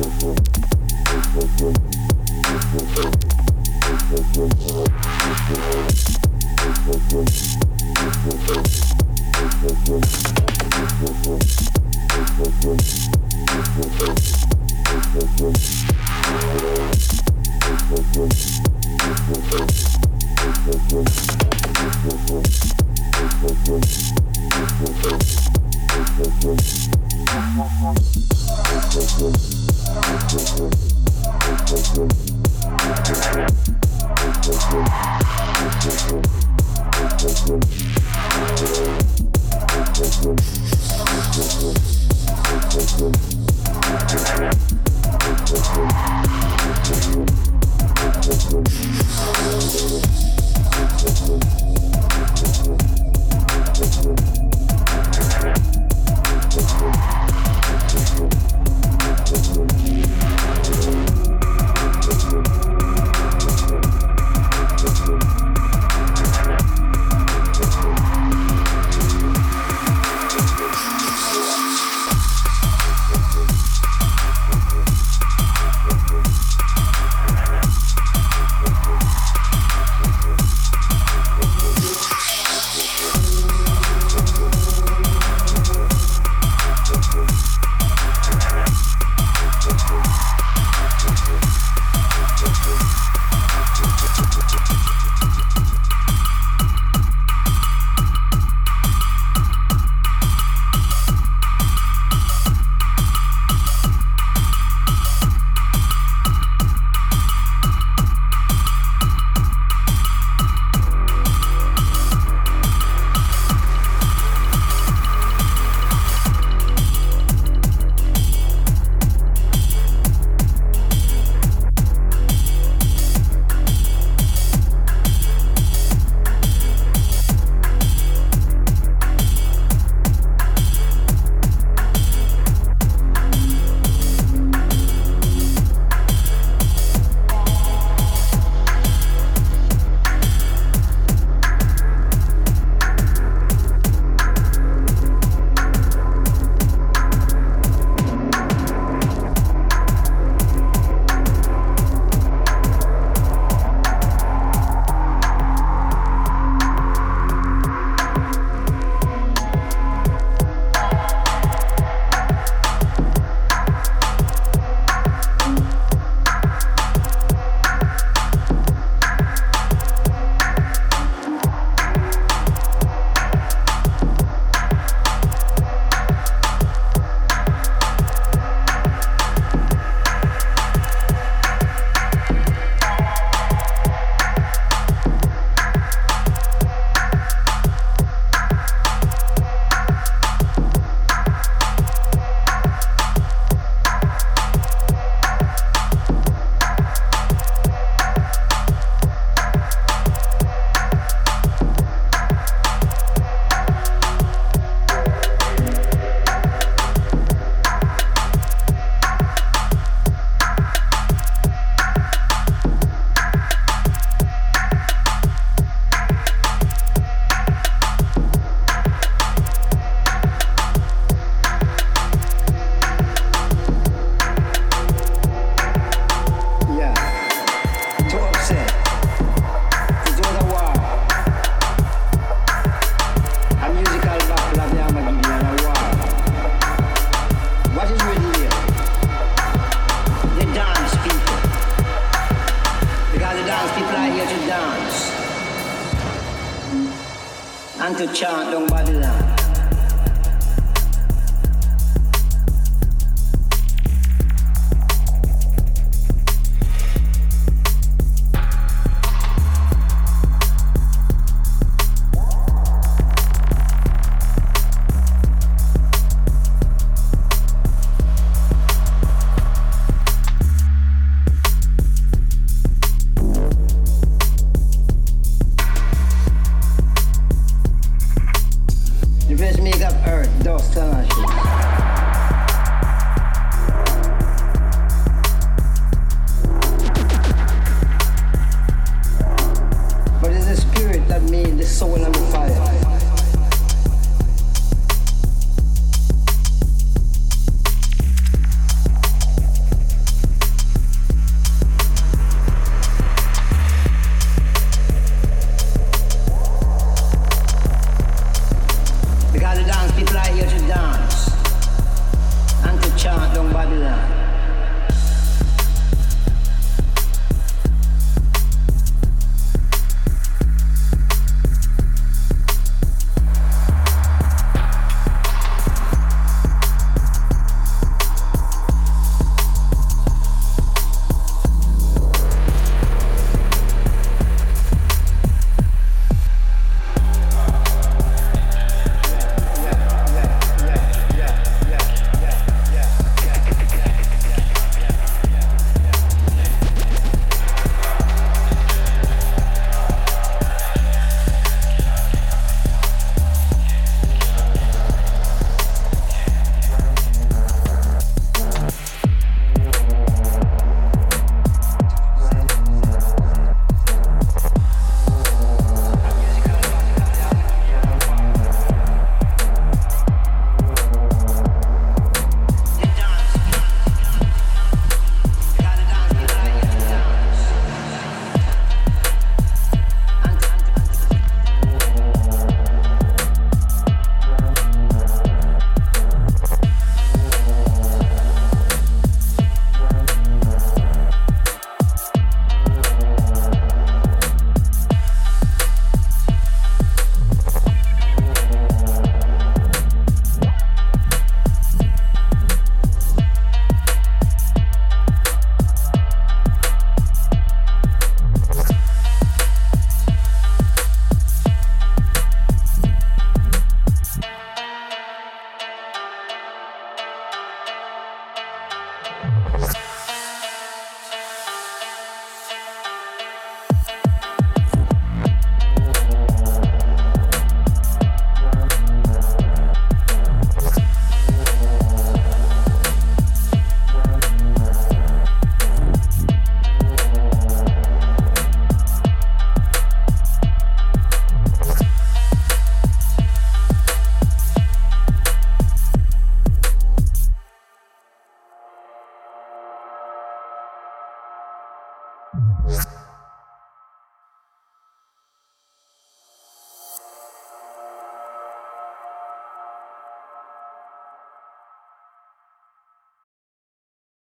Thank you. weź make up earth, do stana shit.